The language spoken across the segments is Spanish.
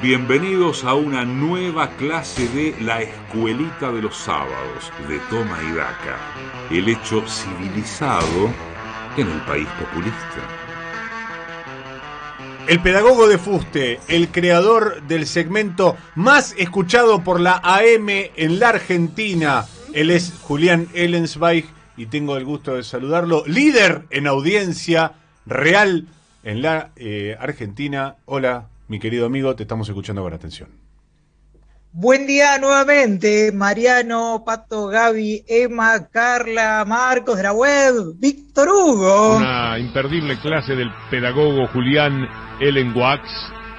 Bienvenidos a una nueva clase de La Escuelita de los Sábados de Toma y Daca, el hecho civilizado en el país populista. El pedagogo de Fuste, el creador del segmento más escuchado por la AM en la Argentina, él es Julián Ellensweig y tengo el gusto de saludarlo, líder en audiencia real en la eh, Argentina. Hola, mi querido amigo, te estamos escuchando con atención. Buen día nuevamente, Mariano, Pato, Gaby, Emma, Carla, Marcos de la web, Víctor Hugo. Una imperdible clase del pedagogo Julián Ellen Wax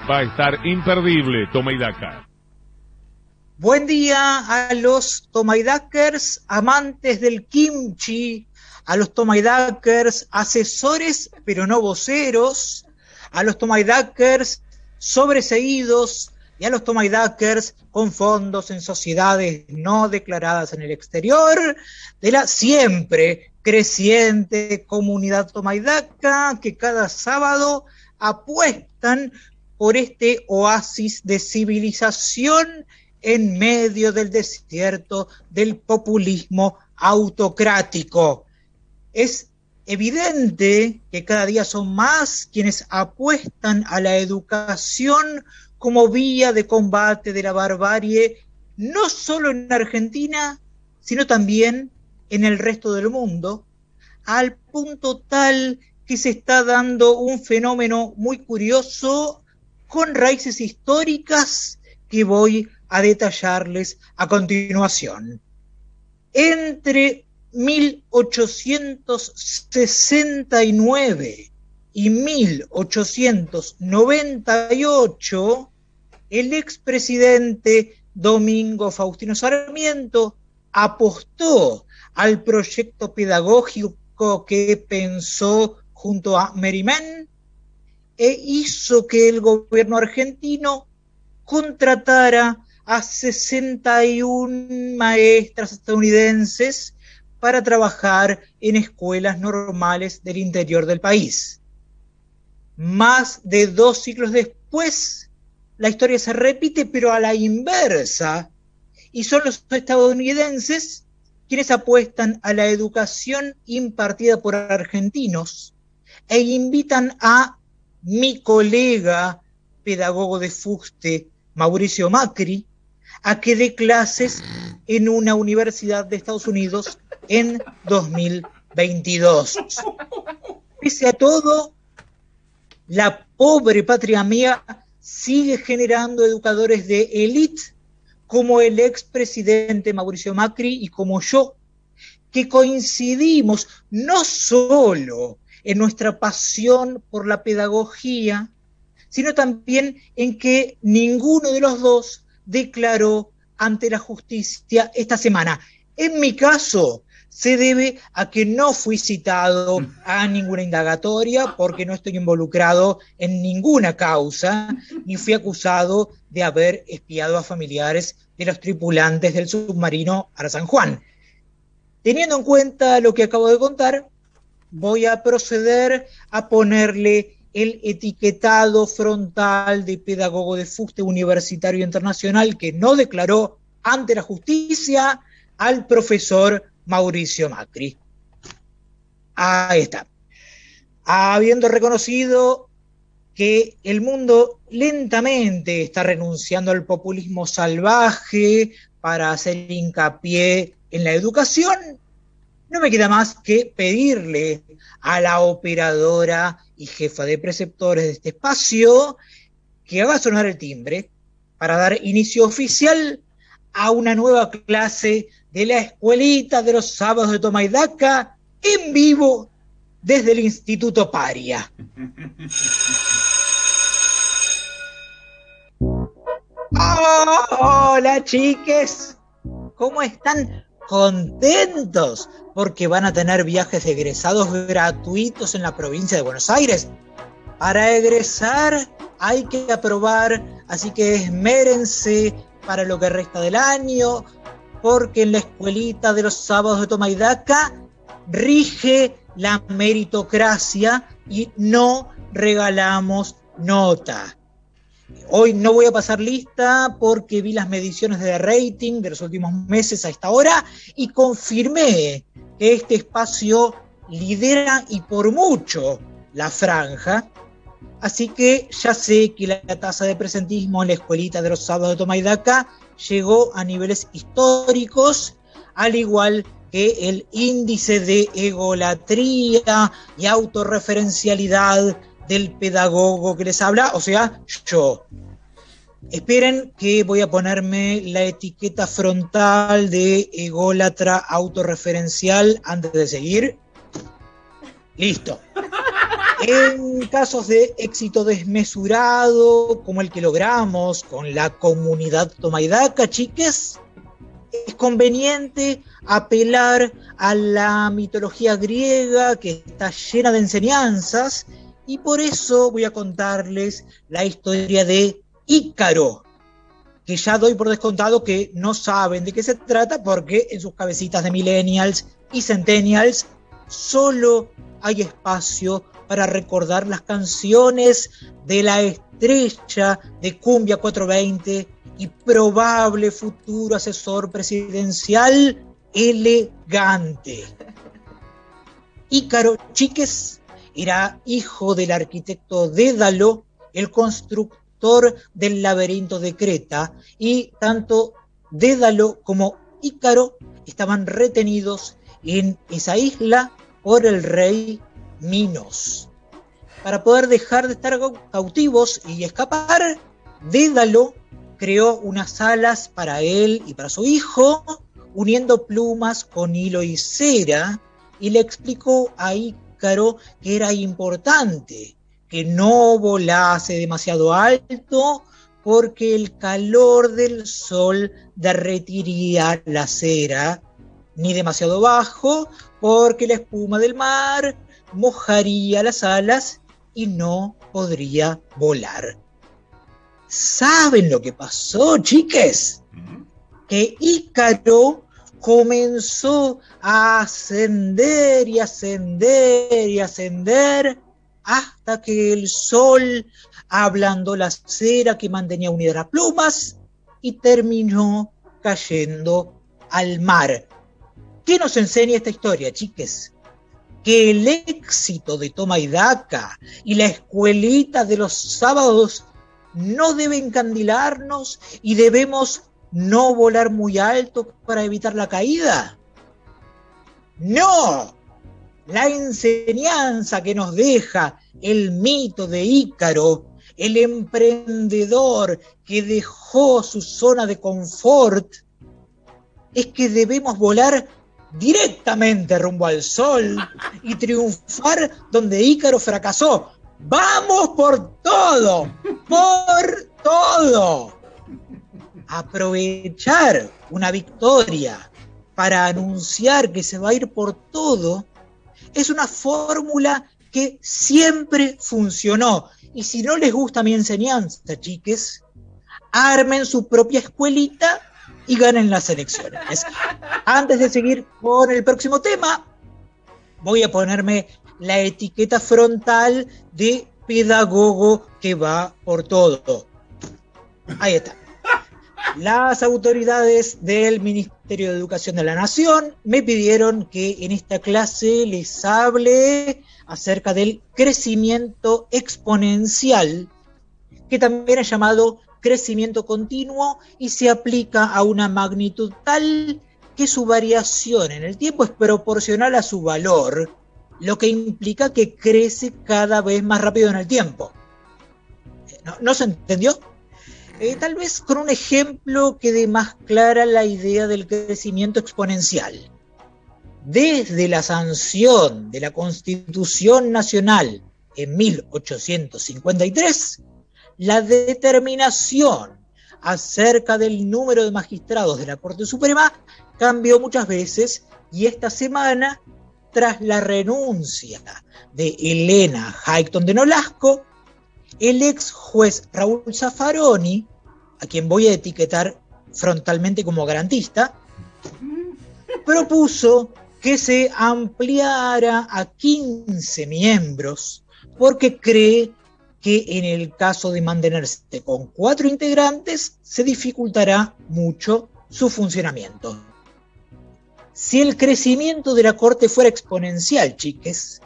va a estar imperdible, toma y daca. Buen día a los tomaidakers, amantes del kimchi, a los tomaidakers, asesores pero no voceros, a los tomaidakers, sobreseídos y a los tomaidakers con fondos en sociedades no declaradas en el exterior de la siempre creciente comunidad tomaidaca que cada sábado apuestan por este oasis de civilización en medio del desierto del populismo autocrático. Es evidente que cada día son más quienes apuestan a la educación como vía de combate de la barbarie, no solo en Argentina, sino también en el resto del mundo, al punto tal que se está dando un fenómeno muy curioso con raíces históricas que voy a detallarles a continuación. Entre 1869 y 1898, el expresidente Domingo Faustino Sarmiento apostó al proyecto pedagógico que pensó junto a Merriman e hizo que el gobierno argentino contratara a 61 maestras estadounidenses para trabajar en escuelas normales del interior del país. Más de dos siglos después, la historia se repite, pero a la inversa, y son los estadounidenses quienes apuestan a la educación impartida por argentinos e invitan a mi colega pedagogo de fuste, Mauricio Macri, a que dé clases en una universidad de Estados Unidos en 2022. Pese a todo, la pobre patria mía sigue generando educadores de élite como el expresidente Mauricio Macri y como yo, que coincidimos no solo en nuestra pasión por la pedagogía, sino también en que ninguno de los dos declaró ante la justicia esta semana. En mi caso, se debe a que no fui citado a ninguna indagatoria porque no estoy involucrado en ninguna causa, ni fui acusado de haber espiado a familiares de los tripulantes del submarino Ara San Juan. Teniendo en cuenta lo que acabo de contar, voy a proceder a ponerle el etiquetado frontal de pedagogo de fuste universitario internacional que no declaró ante la justicia al profesor Mauricio Macri. Ahí está. Habiendo reconocido que el mundo lentamente está renunciando al populismo salvaje para hacer hincapié en la educación, no me queda más que pedirle a la operadora y jefa de preceptores de este espacio que haga sonar el timbre para dar inicio oficial a una nueva clase de la escuelita de los sábados de Tomaidaca en vivo desde el Instituto Paria. hola chiques, ¿cómo están? Contentos porque van a tener viajes egresados gratuitos en la provincia de Buenos Aires. Para egresar hay que aprobar, así que esmérense para lo que resta del año, porque en la escuelita de los sábados de Tomaidaca rige la meritocracia y no regalamos nota. Hoy no voy a pasar lista porque vi las mediciones de rating de los últimos meses a esta hora y confirmé que este espacio lidera y por mucho la franja. Así que ya sé que la tasa de presentismo en la escuelita de los sábados de Tomaidaca llegó a niveles históricos, al igual que el índice de egolatría y autorreferencialidad del pedagogo que les habla, o sea, yo. Esperen que voy a ponerme la etiqueta frontal de ególatra autorreferencial antes de seguir. Listo. En casos de éxito desmesurado, como el que logramos con la comunidad Tomaidaca, chiques, es conveniente apelar a la mitología griega que está llena de enseñanzas y por eso voy a contarles la historia de Ícaro, que ya doy por descontado que no saben de qué se trata porque en sus cabecitas de millennials y centennials solo hay espacio para recordar las canciones de la estrella de Cumbia 420 y probable futuro asesor presidencial elegante. Ícaro Chiques era hijo del arquitecto Dédalo, el constructor del laberinto de Creta, y tanto Dédalo como Ícaro estaban retenidos en esa isla por el rey Minos. Para poder dejar de estar cautivos y escapar, Dédalo creó unas alas para él y para su hijo, uniendo plumas con hilo y cera, y le explicó a Ícaro que era importante que no volase demasiado alto porque el calor del sol derretiría la cera, ni demasiado bajo porque la espuma del mar mojaría las alas y no podría volar. ¿Saben lo que pasó, chiques? Que Ícaro comenzó a ascender y ascender y ascender hasta que el sol ablandó la cera que mantenía unidas las plumas y terminó cayendo al mar. ¿Qué nos enseña esta historia, chiques? Que el éxito de Toma y Daca y la escuelita de los sábados no debe encandilarnos y debemos no volar muy alto para evitar la caída. No, la enseñanza que nos deja el mito de Ícaro, el emprendedor que dejó su zona de confort, es que debemos volar directamente rumbo al sol y triunfar donde Ícaro fracasó, Vamos por todo, por todo. Aprovechar una victoria para anunciar que se va a ir por todo es una fórmula que siempre funcionó. Y si no les gusta mi enseñanza, chiques, armen su propia escuelita y ganen las elecciones. Antes de seguir con el próximo tema, voy a ponerme la etiqueta frontal de pedagogo que va por todo. Ahí está. Las autoridades del Ministerio de Educación de la Nación me pidieron que en esta clase les hable acerca del crecimiento exponencial, que también es llamado crecimiento continuo y se aplica a una magnitud tal que su variación en el tiempo es proporcional a su valor lo que implica que crece cada vez más rápido en el tiempo. ¿No, se entendió? Eh, tal vez con un ejemplo que dé más clara la idea del crecimiento exponencial. Desde la sanción de la Constitución Nacional en 1853, la determinación acerca del número de magistrados de la Corte Suprema cambió muchas veces y esta semana tras la renuncia de Elena Hayton de Nolasco, el ex juez Raúl Zaffaroni, a quien voy a etiquetar frontalmente como garantista, propuso que se ampliara a 15 miembros porque cree que en el caso de mantenerse con cuatro integrantes se dificultará mucho su funcionamiento. Si el crecimiento de la Corte fuera exponencial, chiques,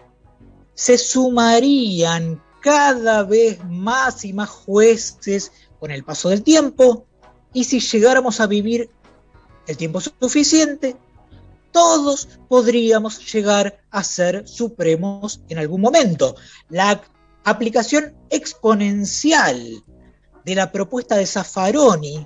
se sumarían cada vez más y más jueces con el paso del tiempo, y si llegáramos a vivir el tiempo suficiente, todos podríamos llegar a ser supremos en algún momento. La aplicación exponencial de la propuesta de Zaffaroni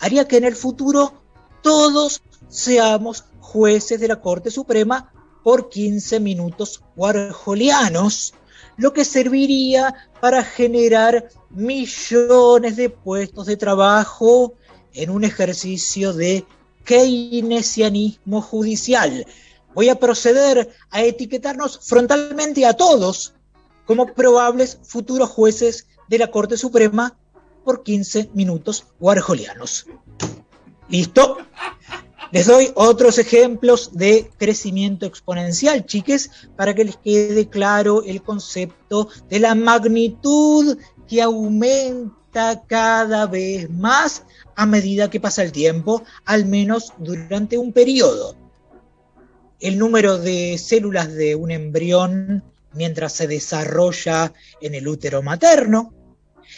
haría que en el futuro todos seamos jueces de la Corte Suprema por 15 minutos warholianos, lo que serviría para generar millones de puestos de trabajo en un ejercicio de keynesianismo judicial. Voy a proceder a etiquetarnos frontalmente a todos como probables futuros jueces de la Corte Suprema por 15 minutos warholianos. ¿Listo? Les doy otros ejemplos de crecimiento exponencial, chiques, para que les quede claro el concepto de la magnitud que aumenta cada vez más a medida que pasa el tiempo, al menos durante un periodo. El número de células de un embrión mientras se desarrolla en el útero materno,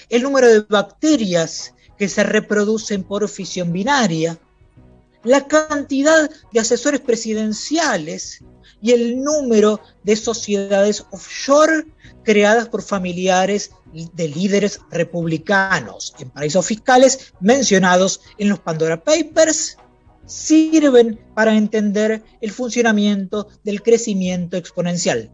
el número de bacterias que se reproducen por fisión binaria, la cantidad de asesores presidenciales y el número de sociedades offshore creadas por familiares de líderes republicanos en paraísos fiscales mencionados en los Pandora Papers sirven para entender el funcionamiento del crecimiento exponencial.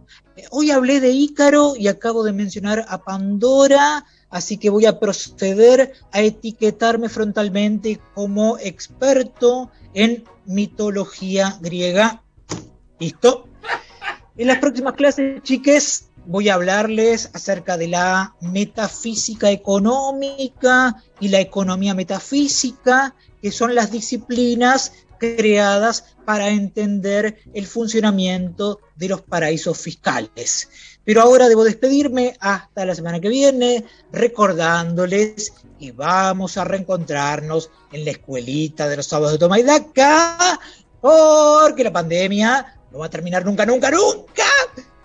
Hoy hablé de Ícaro y acabo de mencionar a Pandora, así que voy a proceder a etiquetarme frontalmente como experto en mitología griega. ¿Listo? En las próximas clases, chiques, voy a hablarles acerca de la metafísica económica y la economía metafísica, que son las disciplinas creadas para entender el funcionamiento de los paraísos fiscales. Pero ahora debo despedirme hasta la semana que viene, recordándoles que vamos a reencontrarnos en la escuelita de los sábados de Toma y Daca, porque la pandemia no va a terminar nunca, nunca, nunca.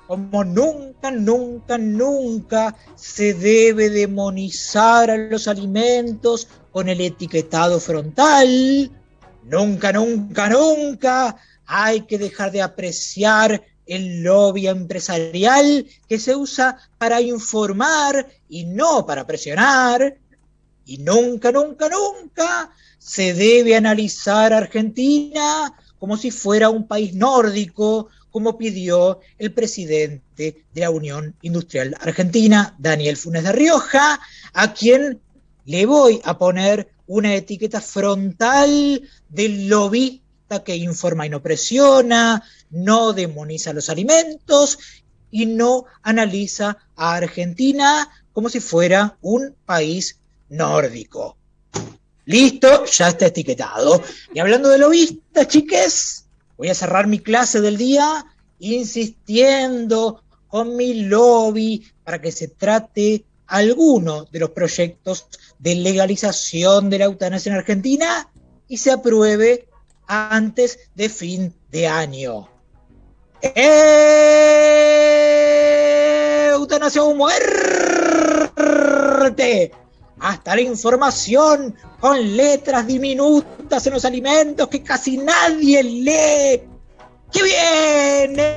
Como nunca, nunca, nunca se debe demonizar a los alimentos con el etiquetado frontal, Nunca, nunca, nunca hay que dejar de apreciar el lobby empresarial que se usa para informar y no para presionar. Y nunca, nunca, nunca se debe analizar a Argentina como si fuera un país nórdico, como pidió el presidente de la Unión Industrial Argentina, Daniel Funes de Rioja, a quien le voy a poner una etiqueta frontal del lobista que informa y no presiona, no demoniza los alimentos y no analiza a Argentina como si fuera un país nórdico. Listo, ya está etiquetado. Y hablando de lobistas, chiques, voy a cerrar mi clase del día insistiendo con mi lobby para que se trate alguno de los proyectos de legalización de la eutanasia en Argentina y se apruebe antes de fin de año. Eutanasia o muerte. Hasta la información con letras diminutas en los alimentos que casi nadie lee. ¡Qué viene!